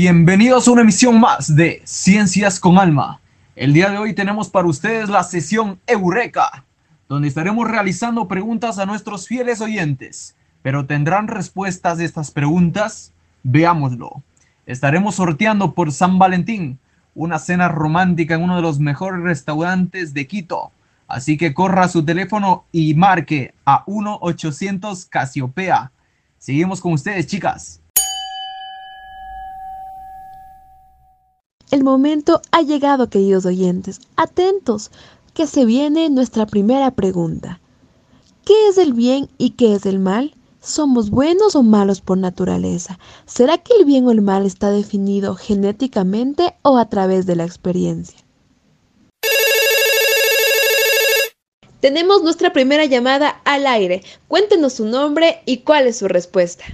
bienvenidos a una emisión más de Ciencias con Alma. El día de hoy tenemos para ustedes la sesión Eureka, donde estaremos realizando preguntas a nuestros fieles oyentes. Pero tendrán respuestas de estas preguntas. Veámoslo. Estaremos sorteando por San Valentín una cena romántica en uno de los mejores restaurantes de Quito. Así que corra su teléfono y marque a 1-800 Casiopea. Seguimos con ustedes, chicas. El momento ha llegado, queridos oyentes. Atentos, que se viene nuestra primera pregunta. ¿Qué es el bien y qué es el mal? ¿Somos buenos o malos por naturaleza? ¿Será que el bien o el mal está definido genéticamente o a través de la experiencia? Tenemos nuestra primera llamada al aire. Cuéntenos su nombre y cuál es su respuesta.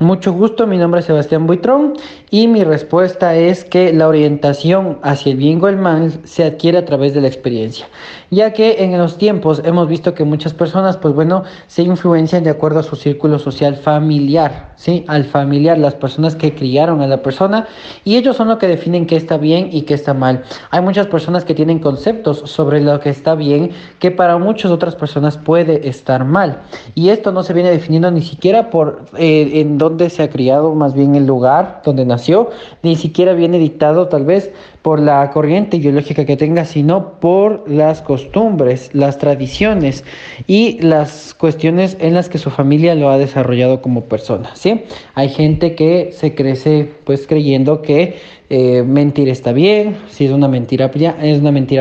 Mucho gusto, mi nombre es Sebastián Buitrón y mi respuesta es que la orientación hacia el bien o el mal se adquiere a través de la experiencia, ya que en los tiempos hemos visto que muchas personas, pues bueno, se influencian de acuerdo a su círculo social familiar, ¿sí? Al familiar, las personas que criaron a la persona y ellos son los que definen qué está bien y qué está mal. Hay muchas personas que tienen conceptos sobre lo que está bien que para muchas otras personas puede estar mal y esto no se viene definiendo ni siquiera por eh, en dónde se ha criado, más bien el lugar donde nació, ni siquiera viene dictado tal vez por la corriente ideológica que tenga, sino por las costumbres, las tradiciones y las cuestiones en las que su familia lo ha desarrollado como persona, ¿sí? Hay gente que se crece pues creyendo que eh, mentir está bien, si es una mentira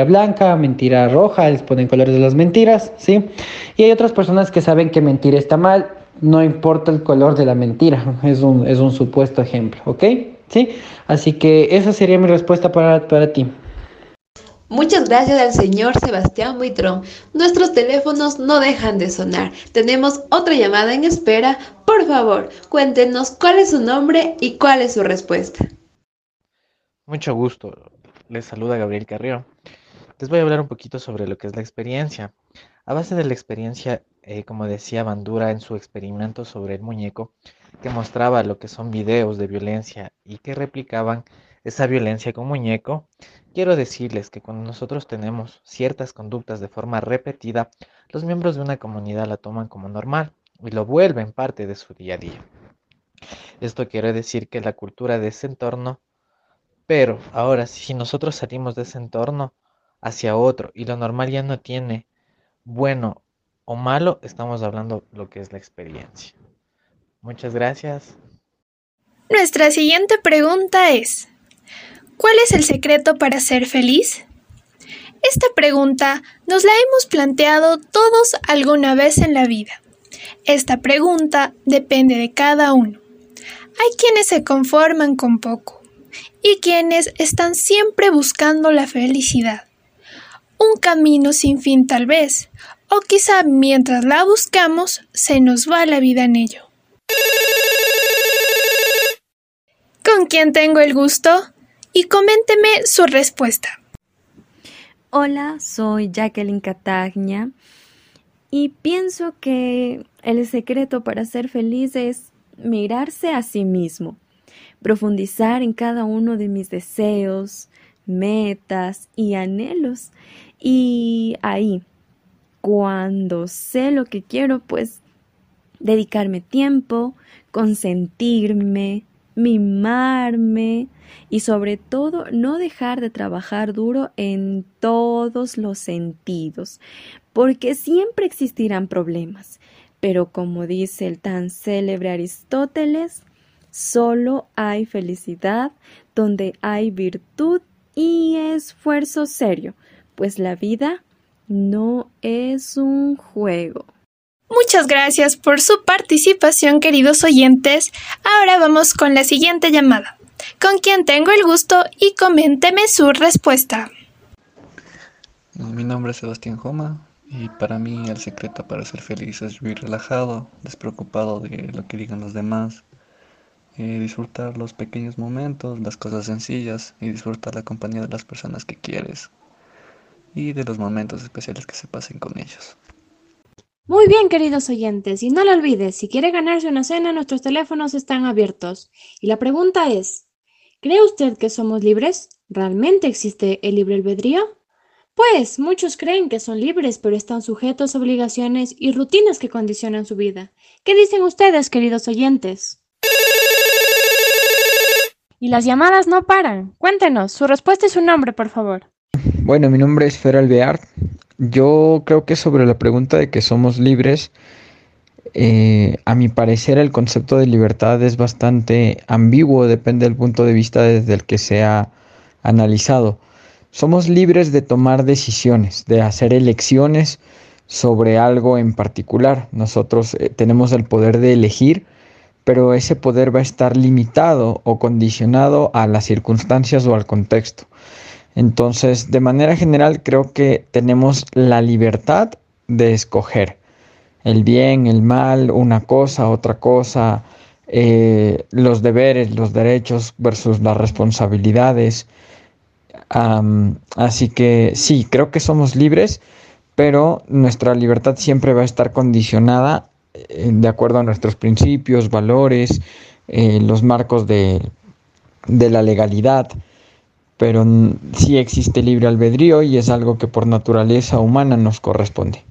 blanca, mentira roja, les ponen colores de las mentiras, ¿sí? Y hay otras personas que saben que mentir está mal, no importa el color de la mentira, es un, es un supuesto ejemplo, ¿ok? ¿Sí? Así que esa sería mi respuesta para, para ti. Muchas gracias al señor Sebastián Buitrón. Nuestros teléfonos no dejan de sonar. Tenemos otra llamada en espera. Por favor, cuéntenos cuál es su nombre y cuál es su respuesta. Mucho gusto. Les saluda Gabriel Carrió. Les voy a hablar un poquito sobre lo que es la experiencia. A base de la experiencia, eh, como decía Bandura en su experimento sobre el muñeco, que mostraba lo que son videos de violencia y que replicaban esa violencia con muñeco, quiero decirles que cuando nosotros tenemos ciertas conductas de forma repetida, los miembros de una comunidad la toman como normal y lo vuelven parte de su día a día. Esto quiere decir que la cultura de ese entorno, pero ahora si nosotros salimos de ese entorno hacia otro y lo normal ya no tiene bueno o malo, estamos hablando lo que es la experiencia. Muchas gracias. Nuestra siguiente pregunta es, ¿cuál es el secreto para ser feliz? Esta pregunta nos la hemos planteado todos alguna vez en la vida. Esta pregunta depende de cada uno. Hay quienes se conforman con poco y quienes están siempre buscando la felicidad un camino sin fin tal vez, o quizá mientras la buscamos se nos va la vida en ello. ¿Con quién tengo el gusto? Y coménteme su respuesta. Hola, soy Jacqueline Catagna y pienso que el secreto para ser feliz es mirarse a sí mismo, profundizar en cada uno de mis deseos, metas y anhelos y ahí, cuando sé lo que quiero, pues dedicarme tiempo, consentirme, mimarme y sobre todo no dejar de trabajar duro en todos los sentidos, porque siempre existirán problemas. Pero como dice el tan célebre Aristóteles, solo hay felicidad donde hay virtud y esfuerzo serio, pues la vida no es un juego. Muchas gracias por su participación, queridos oyentes. Ahora vamos con la siguiente llamada. ¿Con quién tengo el gusto? Y coménteme su respuesta. Mi nombre es Sebastián Joma y para mí el secreto para ser feliz es vivir relajado, despreocupado de lo que digan los demás, eh, disfrutar los pequeños momentos, las cosas sencillas y disfrutar la compañía de las personas que quieres y de los momentos especiales que se pasen con ellos. Muy bien, queridos oyentes, y no lo olvides, si quiere ganarse una cena, nuestros teléfonos están abiertos. Y la pregunta es, ¿cree usted que somos libres? ¿Realmente existe el libre albedrío? Pues muchos creen que son libres, pero están sujetos a obligaciones y rutinas que condicionan su vida. ¿Qué dicen ustedes, queridos oyentes? Y las llamadas no paran. Cuéntenos, su respuesta y su nombre, por favor. Bueno, mi nombre es Fer Alvear. Yo creo que sobre la pregunta de que somos libres, eh, a mi parecer el concepto de libertad es bastante ambiguo, depende del punto de vista desde el que sea analizado. Somos libres de tomar decisiones, de hacer elecciones sobre algo en particular. Nosotros eh, tenemos el poder de elegir, pero ese poder va a estar limitado o condicionado a las circunstancias o al contexto. Entonces, de manera general, creo que tenemos la libertad de escoger el bien, el mal, una cosa, otra cosa, eh, los deberes, los derechos versus las responsabilidades, así que sí, creo que somos libres, pero nuestra libertad siempre va a estar condicionada eh, de acuerdo a nuestros principios, valores, eh, los marcos de, de la legalidad, pero sí existe libre albedrío y es algo que por naturaleza humana nos corresponde.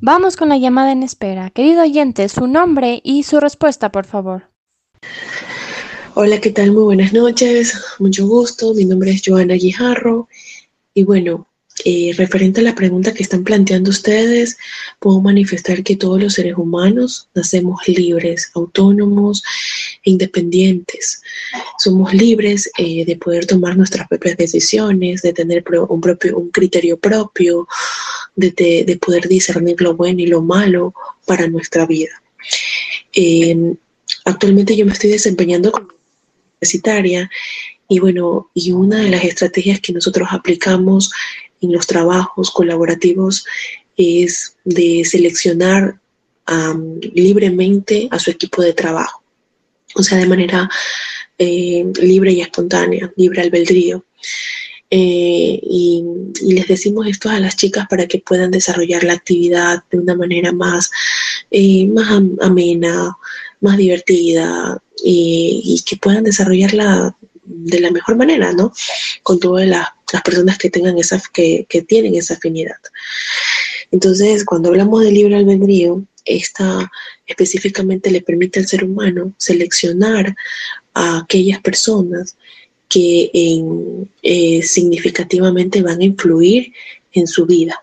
Vamos con la llamada en espera. Querido oyente, su nombre y su respuesta, por favor. Hola, ¿qué tal? Muy buenas noches, mucho gusto. Mi nombre es Joana Guijarro y bueno, eh, referente a la pregunta que están planteando ustedes, puedo manifestar que todos los seres humanos nacemos libres, autónomos e independientes. Somos libres eh, de poder tomar nuestras propias decisiones, de tener un, propio, un criterio propio, de, poder discernir lo bueno y lo malo para nuestra vida. Em, actualmente yo me estoy desempeñando como universitaria y bueno, y una de las estrategias que nosotros aplicamos en los trabajos colaborativos es de seleccionar libremente a su equipo de trabajo, o sea, de manera eh, libre y espontánea, libre albedrío. Eh, y, les decimos esto a las chicas para que puedan desarrollar la actividad de una manera más, eh, más amena, más divertida y, y, que puedan desarrollarla de la mejor manera, ¿no? Con todas las, personas que tengan esa, que, tienen esa afinidad. Entonces, cuando hablamos de libre albedrío, esta específicamente le permite al ser humano seleccionar a aquellas personas que eh, significativamente van a influir en su vida.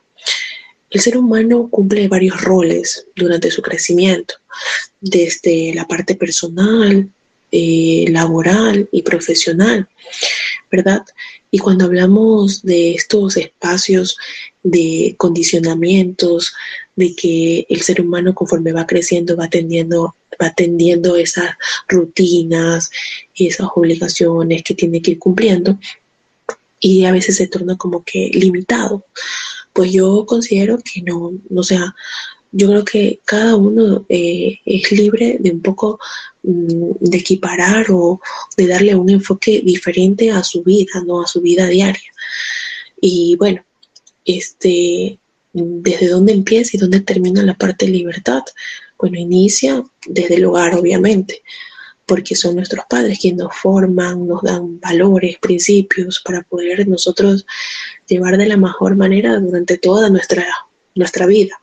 El ser humano cumple varios roles durante su crecimiento, desde la parte personal, eh, laboral y profesional, ¿verdad? Y cuando hablamos de estos espacios de condicionamientos, de que el ser humano conforme va creciendo va atendiendo, va esas rutinas y esas obligaciones que tiene que ir cumpliendo, y a veces se torna como que limitado. Pues yo considero que no, o sea, yo creo que cada uno eh, es libre de un poco mm, de equiparar o de darle un enfoque diferente a su vida, ¿no? A su vida diaria. Y bueno, este, desde dónde empieza y dónde termina la parte de libertad. Bueno, inicia desde el hogar, obviamente, porque son nuestros padres quienes nos forman, nos dan valores, principios para poder nosotros llevar de la mejor manera durante toda nuestra, nuestra vida.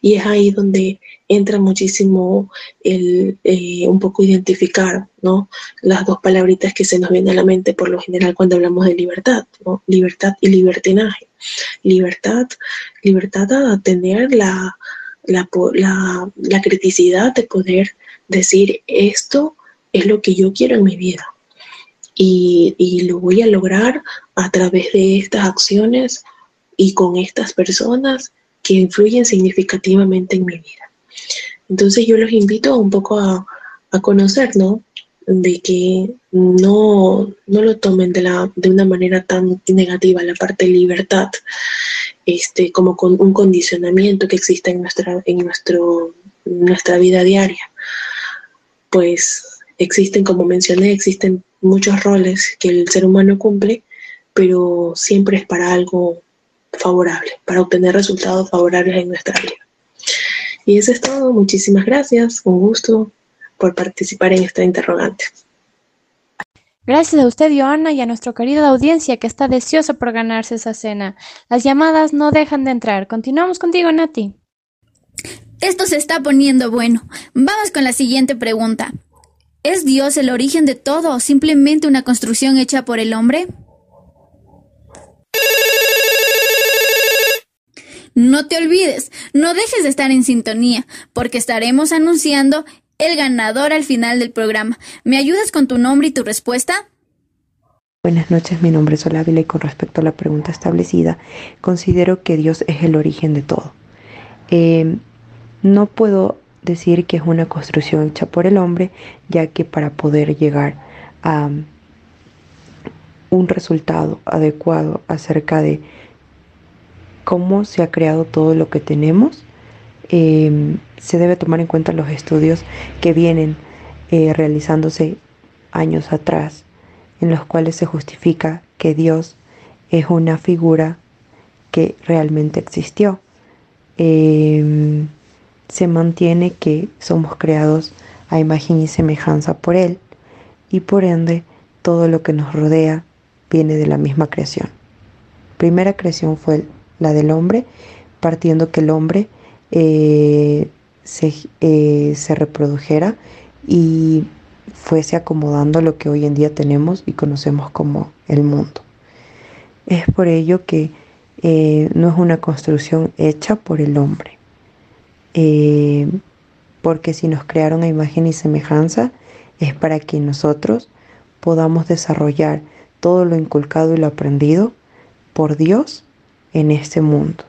Y es ahí donde entra muchísimo el eh, un poco identificar, ¿no? Las dos palabritas que se nos vienen a la mente por lo general cuando hablamos de libertad. Libertad y libertinaje. Libertad, libertad a tener la, la, la criticidad de poder decir esto es lo que yo quiero en mi vida. Y, y, lo voy a lograr a través de estas acciones y con estas personas que influyen significativamente en mi vida. Entonces yo los invito un poco a, conocer, ¿no? De que no, no lo tomen de, la, de una manera tan negativa la parte de libertad, este, como con un condicionamiento que existe en nuestra, en nuestro, nuestra vida diaria. Pues existen, como mencioné, existen muchos roles que el ser humano cumple, pero siempre es para algo favorable, para obtener resultados favorables en nuestra vida. Y eso es todo. Muchísimas gracias. Un gusto por participar en esta interrogante. Gracias a usted, Joana, y a nuestra querida audiencia que está deseosa por ganarse esa cena. Las llamadas no dejan de entrar. Continuamos contigo, Nati. Esto se está poniendo bueno. Vamos con la siguiente pregunta. ¿Es Dios el origen de todo o simplemente una construcción hecha por el hombre? No te olvides, no dejes de estar en sintonía, porque estaremos anunciando el ganador al final del programa. ¿Me ayudas con tu nombre y tu respuesta? Buenas noches, mi nombre es Olávila y con respecto a la pregunta establecida, considero que Dios es el origen de todo. Eh, no puedo decir que es una construcción hecha por el hombre, ya que para poder llegar a un resultado adecuado acerca de cómo se ha creado todo lo que tenemos, eh, se debe tomar en cuenta los estudios que vienen eh, realizándose años atrás, en los cuales se justifica que Dios es una figura que realmente existió. Em, se mantiene que somos creados a imagen y semejanza por Él y por ende todo lo que nos rodea viene de la misma creación. Primera creación fue la del hombre, partiendo que el hombre eh, se, eh, se reprodujera y fuese acomodando lo que hoy en día tenemos y conocemos como el mundo. Es por ello que eh, no es una construcción hecha por el hombre, porque si nos crearon a imagen y semejanza es para que nosotros podamos desarrollar todo lo inculcado y lo aprendido por Dios en este mundo.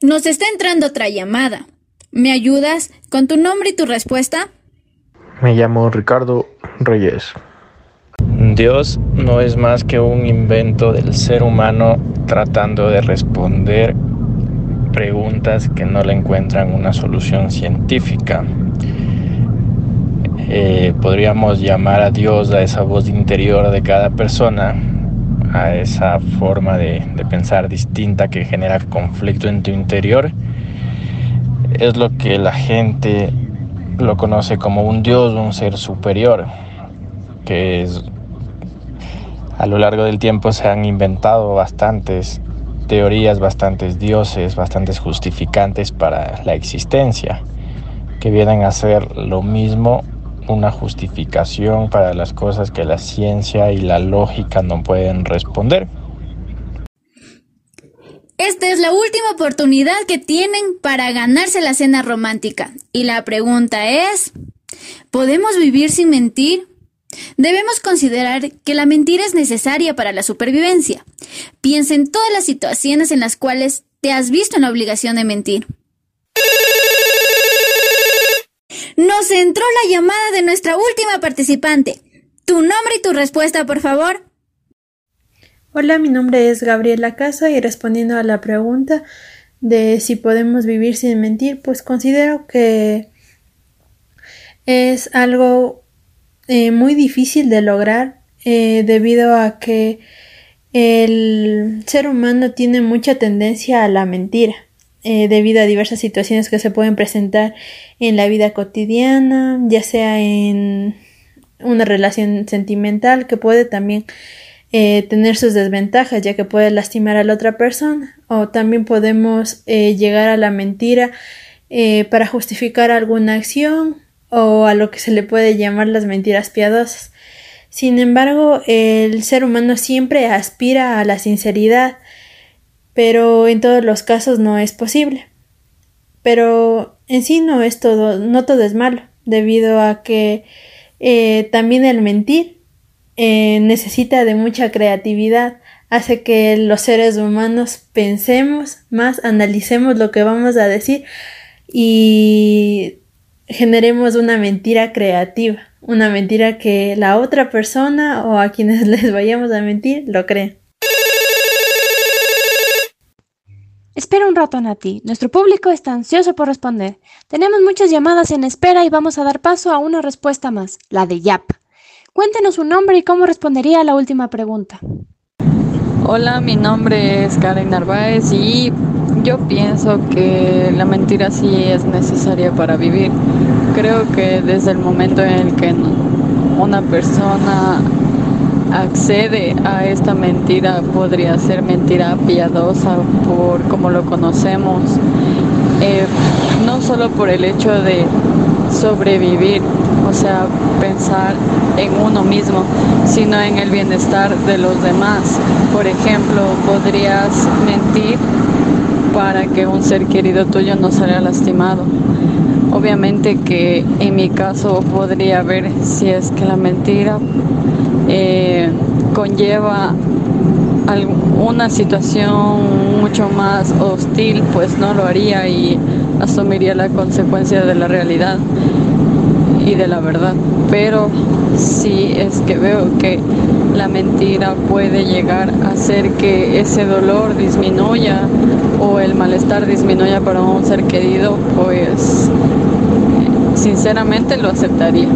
Nos está entrando otra llamada. ¿Me ayudas con tu nombre y tu respuesta? Me llamo Ricardo Reyes. Dios no es más que un invento del ser humano tratando de responder preguntas que no le encuentran una solución científica. Eh, podríamos llamar a Dios a esa voz interior de cada persona a esa forma de, pensar distinta que genera conflicto en tu interior, es lo que la gente lo conoce como un dios, un ser superior, que a lo largo del tiempo se han inventado bastantes teorías, bastantes dioses, bastantes justificantes para la existencia, que vienen a ser lo mismo una justificación para las cosas que la ciencia y la lógica no pueden responder. Esta es la última oportunidad que tienen para ganarse la cena romántica. Y la pregunta es, ¿podemos vivir sin mentir? Debemos considerar que la mentira es necesaria para la supervivencia. Piensa en todas las situaciones en las cuales te has visto en la obligación de mentir. Entró la llamada de nuestra última participante. Tu nombre y tu respuesta, por favor. Hola, mi nombre es Gabriela Casa y respondiendo a la pregunta de si podemos vivir sin mentir, pues considero que es algo eh, muy difícil de lograr eh, debido a que el ser humano tiene mucha tendencia a la mentira. Eh, debido a diversas situaciones que se pueden presentar en la vida cotidiana, ya sea en una relación sentimental que puede también eh, tener sus desventajas ya que puede lastimar a la otra persona o también podemos eh, llegar a la mentira para justificar alguna acción o a lo que se le puede llamar las mentiras piadosas. Sin embargo, el ser humano siempre aspira a la sinceridad pero en todos los casos no es posible. Pero en sí no es todo, no todo es malo, debido a que eh, también el mentir eh, necesita de mucha creatividad, hace que los seres humanos pensemos más, analicemos lo que vamos a decir y generemos una mentira creativa, una mentira que la otra persona o a quienes les vayamos a mentir lo creen. Espera un rato, Nati. Nuestro público está ansioso por responder. Tenemos muchas llamadas en espera y vamos a dar paso a una respuesta más, la de Yap. Cuéntenos su nombre y cómo respondería a la última pregunta. Hola, mi nombre es Karen Narváez y yo pienso que la mentira sí es necesaria para vivir. Creo que desde el momento en el que una persona accede a esta mentira podría ser mentira piadosa por como lo conocemos, eh, no solo por el hecho de sobrevivir, o sea, pensar en uno mismo, sino en el bienestar de los demás. Por ejemplo, podrías mentir para que un ser querido tuyo no salga lastimado. Obviamente que en mi caso podría ver si es que la mentira eh, conlleva una situación mucho más hostil, pues no lo haría y asumiría la consecuencia de la realidad y de la verdad. Pero si es que veo que la mentira puede llegar a hacer que ese dolor disminuya o el malestar disminuya para un ser querido, pues sinceramente lo aceptaría.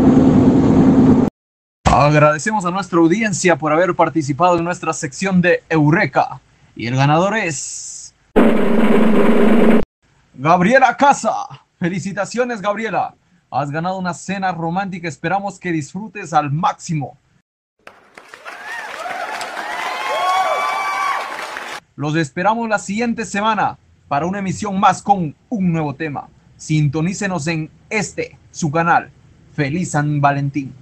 Agradecemos a nuestra audiencia por haber participado en nuestra sección de Eureka. Y el ganador es... Gabriela Casa. Felicitaciones, Gabriela. Has ganado una cena romántica. Esperamos que disfrutes al máximo. Los esperamos la siguiente semana para una emisión más con un nuevo tema. Sintonícenos en este, su canal. Feliz San Valentín.